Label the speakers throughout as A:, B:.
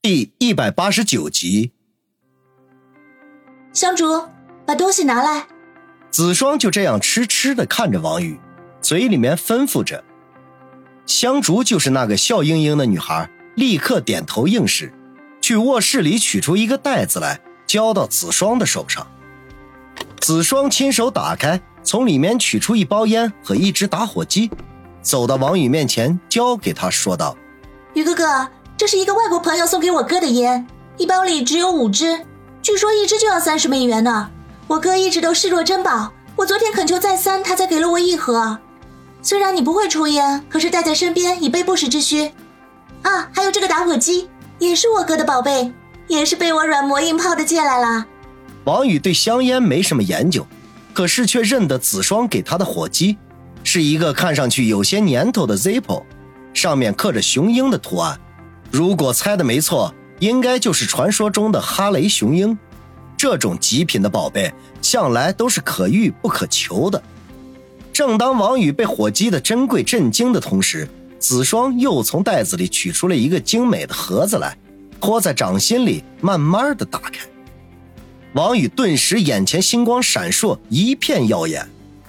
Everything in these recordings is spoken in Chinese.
A: 第一百八十九集，
B: 香烛，把东西拿来。
A: 子双就这样痴痴的看着王宇，嘴里面吩咐着。香烛就是那个笑盈盈的女孩，立刻点头应是，去卧室里取出一个袋子来，交到子双的手上。子双亲手打开，从里面取出一包烟和一支打火机，走到王宇面前，交给他说道：“
B: 宇哥哥。”这是一个外国朋友送给我哥的烟，一包里只有五支，据说一支就要三十美元呢。我哥一直都视若珍宝，我昨天恳求再三，他才给了我一盒。虽然你不会抽烟，可是带在身边以备不时之需。啊，还有这个打火机，也是我哥的宝贝，也是被我软磨硬泡的借来了。
A: 王宇对香烟没什么研究，可是却认得子双给他的火机，是一个看上去有些年头的 Zippo，上面刻着雄鹰的图案。如果猜的没错，应该就是传说中的哈雷雄鹰。这种极品的宝贝，向来都是可遇不可求的。正当王宇被火机的珍贵震惊的同时，子双又从袋子里取出了一个精美的盒子来，托在掌心里，慢慢的打开。王宇顿时眼前星光闪烁，一片耀眼。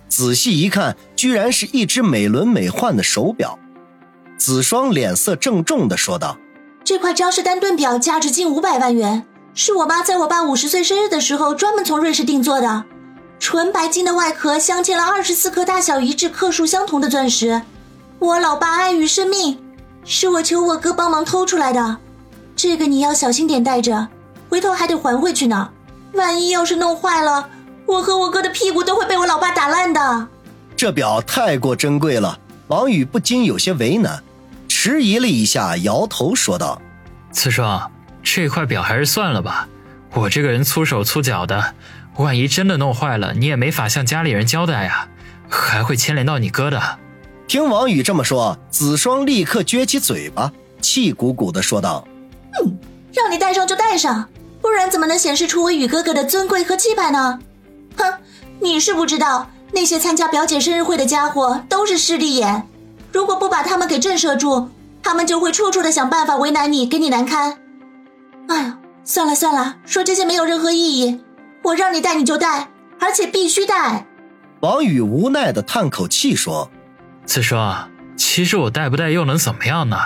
A: 仔细一看，居然是一只美轮美奂的手表。子双脸色郑重的说道。
B: 这块张氏丹顿表价值近五百万元，是我妈在我爸五十岁生日的时候专门从瑞士定做的。纯白金的外壳镶嵌了二十四颗大小一致、克数相同的钻石。我老爸爱与生命，是我求我哥帮忙偷出来的。这个你要小心点带着，回头还得还回去呢。万一要是弄坏了，我和我哥的屁股都会被我老爸打烂的。
A: 这表太过珍贵了，王宇不禁有些为难。迟疑了一下，摇头说道：“
C: 子双，这块表还是算了吧。我这个人粗手粗脚的，万一真的弄坏了，你也没法向家里人交代呀，还会牵连到你哥的。”
A: 听王宇这么说，子双立刻撅起嘴巴，气鼓鼓的说道：“
B: 嗯，让你戴上就戴上，不然怎么能显示出我宇哥哥的尊贵和气派呢？哼，你是不知道，那些参加表姐生日会的家伙都是势利眼。”如果不把他们给震慑住，他们就会处处的想办法为难你，给你难堪。哎呀，算了算了，说这些没有任何意义。我让你带你就带，而且必须带。
A: 王宇无奈的叹口气说：“
C: 子双，其实我带不带又能怎么样呢？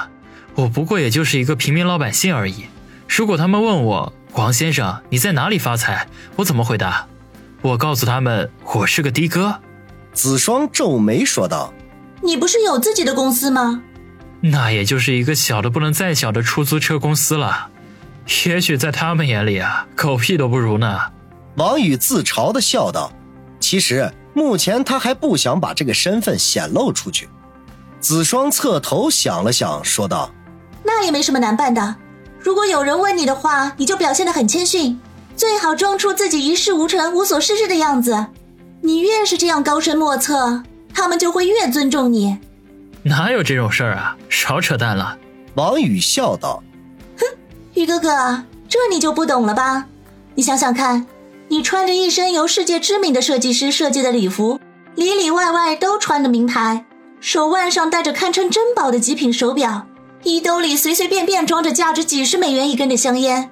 C: 我不过也就是一个平民老百姓而已。如果他们问我王先生你在哪里发财，我怎么回答？我告诉他们我是个的哥。”
A: 子双皱眉说道。
B: 你不是有自己的公司吗？
C: 那也就是一个小的不能再小的出租车公司了。也许在他们眼里啊，狗屁都不如呢。
A: 王宇自嘲的笑道。其实目前他还不想把这个身份显露出去。子双侧头想了想，说道：“
B: 那也没什么难办的。如果有人问你的话，你就表现得很谦逊，最好装出自己一事无成、无所事事的样子。你越是这样高深莫测。”他们就会越尊重你，
C: 哪有这种事儿啊？少扯淡了。
A: 王宇笑道：“
B: 哼，宇哥哥，这你就不懂了吧？你想想看，你穿着一身由世界知名的设计师设计的礼服，里里外外都穿的名牌，手腕上戴着堪称珍宝的极品手表，衣兜里随随便便装着价值几十美元一根的香烟，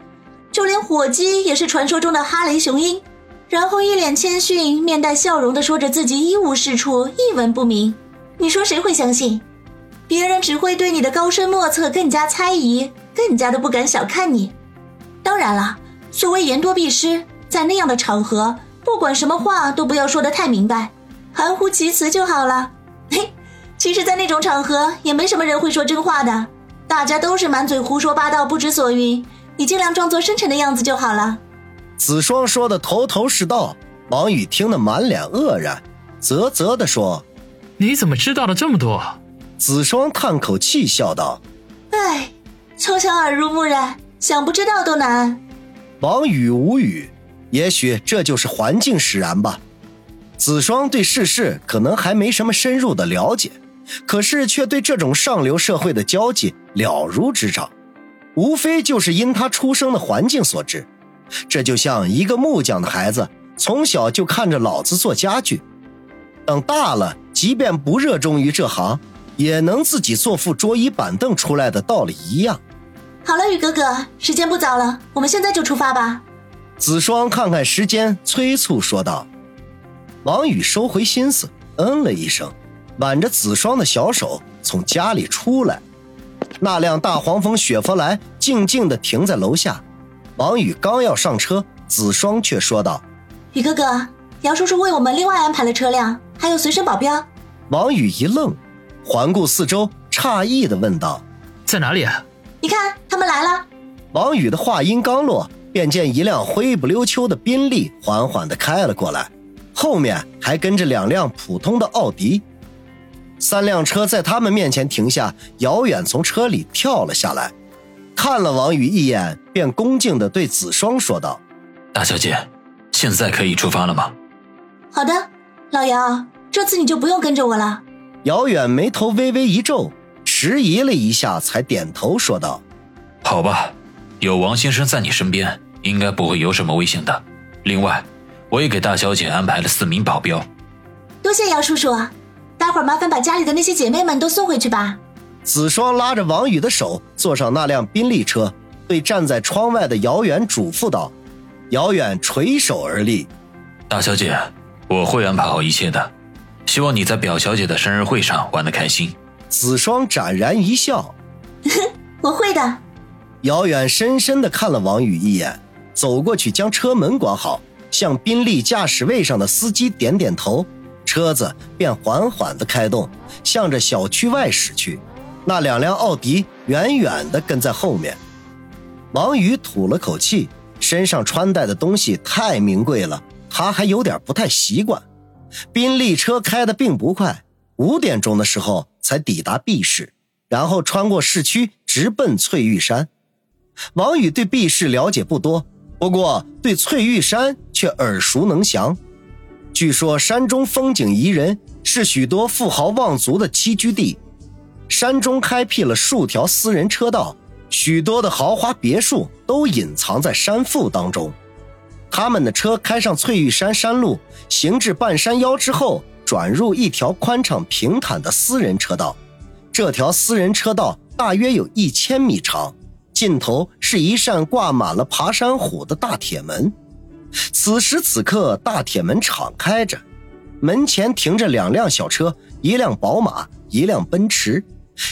B: 就连火机也是传说中的哈雷雄鹰。”然后一脸谦逊、面带笑容的说着自己一无是处、一文不名。你说谁会相信？别人只会对你的高深莫测更加猜疑，更加的不敢小看你。当然了，所谓言多必失，在那样的场合，不管什么话都不要说得太明白，含糊其辞就好了。嘿，其实，在那种场合也没什么人会说真话的，大家都是满嘴胡说八道、不知所云。你尽量装作深沉的样子就好了。
A: 子双说的头头是道，王宇听得满脸愕然，啧啧的说：“
C: 你怎么知道了这么多？”
A: 子双叹口气笑道：“
B: 哎，从小耳濡目染，想不知道都难。”
A: 王宇无语，也许这就是环境使然吧。子双对世事可能还没什么深入的了解，可是却对这种上流社会的交际了如指掌，无非就是因他出生的环境所致。这就像一个木匠的孩子，从小就看着老子做家具，等大了，即便不热衷于这行，也能自己做副桌椅板凳出来的道理一样。
B: 好了，雨哥哥，时间不早了，我们现在就出发吧。
A: 子双看看时间，催促说道。王宇收回心思，嗯了一声，挽着子双的小手从家里出来。那辆大黄蜂雪佛兰静静地停在楼下。王宇刚要上车，子双却说道：“
B: 宇哥哥，杨叔叔为我们另外安排了车辆，还有随身保镖。”
A: 王宇一愣，环顾四周，诧异的问道：“
C: 在哪里？”
B: 你看，他们来了。
A: 王宇的话音刚落，便见一辆灰不溜秋的宾利缓缓的开了过来，后面还跟着两辆普通的奥迪。三辆车在他们面前停下，姚远从车里跳了下来，看了王宇一眼，便恭敬的对子双说道：“
D: 大小姐，现在可以出发了吗？”“
B: 好的，老姚，这次你就不用跟着我了。”
A: 姚远眉头微微一皱。迟疑了一下，才点头说道：“
D: 好吧，有王先生在你身边，应该不会有什么危险的。另外，我也给大小姐安排了四名保镖。
B: 多谢姚叔叔，待会儿麻烦把家里的那些姐妹们都送回去吧。”
A: 子双拉着王宇的手，坐上那辆宾利车，对站在窗外的姚远嘱咐道：“姚远垂手而立，
D: 大小姐，我会安排好一切的。希望你在表小姐的生日会上玩得开心。”
A: 子双展然一笑：“
B: 我会的。”
A: 姚远深深的看了王宇一眼，走过去将车门关好，向宾利驾驶位上的司机点点头，车子便缓缓的开动，向着小区外驶去。那两辆奥迪远远的跟在后面。王宇吐了口气，身上穿戴的东西太名贵了，他还有点不太习惯。宾利车开得并不快，五点钟的时候。才抵达 B 市，然后穿过市区，直奔翠玉山。王宇对 B 市了解不多，不过对翠玉山却耳熟能详。据说山中风景宜人，是许多富豪望族的栖居地。山中开辟了数条私人车道，许多的豪华别墅都隐藏在山腹当中。他们的车开上翠玉山山路，行至半山腰之后。转入一条宽敞平坦的私人车道，这条私人车道大约有一千米长，尽头是一扇挂满了爬山虎的大铁门。此时此刻，大铁门敞开着，门前停着两辆小车，一辆宝马，一辆奔驰。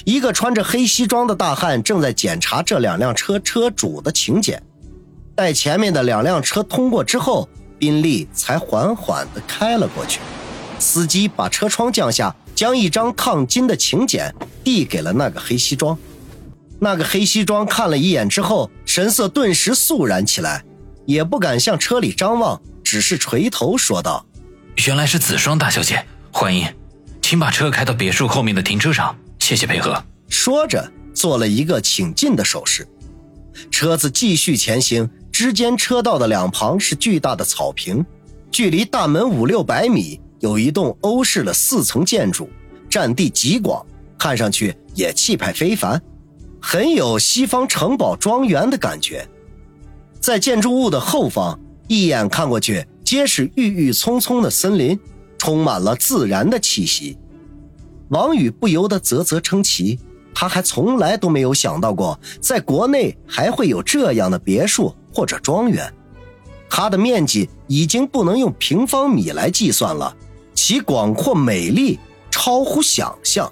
A: 一个穿着黑西装的大汉正在检查这两辆车车主的请柬。待前面的两辆车通过之后，宾利才缓缓地开了过去。司机把车窗降下，将一张烫金的请柬递给了那个黑西装。那个黑西装看了一眼之后，神色顿时肃然起来，也不敢向车里张望，只是垂头说道：“
D: 原来是子双大小姐，欢迎，请把车开到别墅后面的停车场，谢谢配合。”
A: 说着做了一个请进的手势。车子继续前行，之间车道的两旁是巨大的草坪，距离大门五六百米。有一栋欧式的四层建筑，占地极广，看上去也气派非凡，很有西方城堡庄园的感觉。在建筑物的后方，一眼看过去，皆是郁郁葱葱的森林，充满了自然的气息。王宇不由得啧啧称奇，他还从来都没有想到过，在国内还会有这样的别墅或者庄园。它的面积已经不能用平方米来计算了。其广阔美丽超乎想象。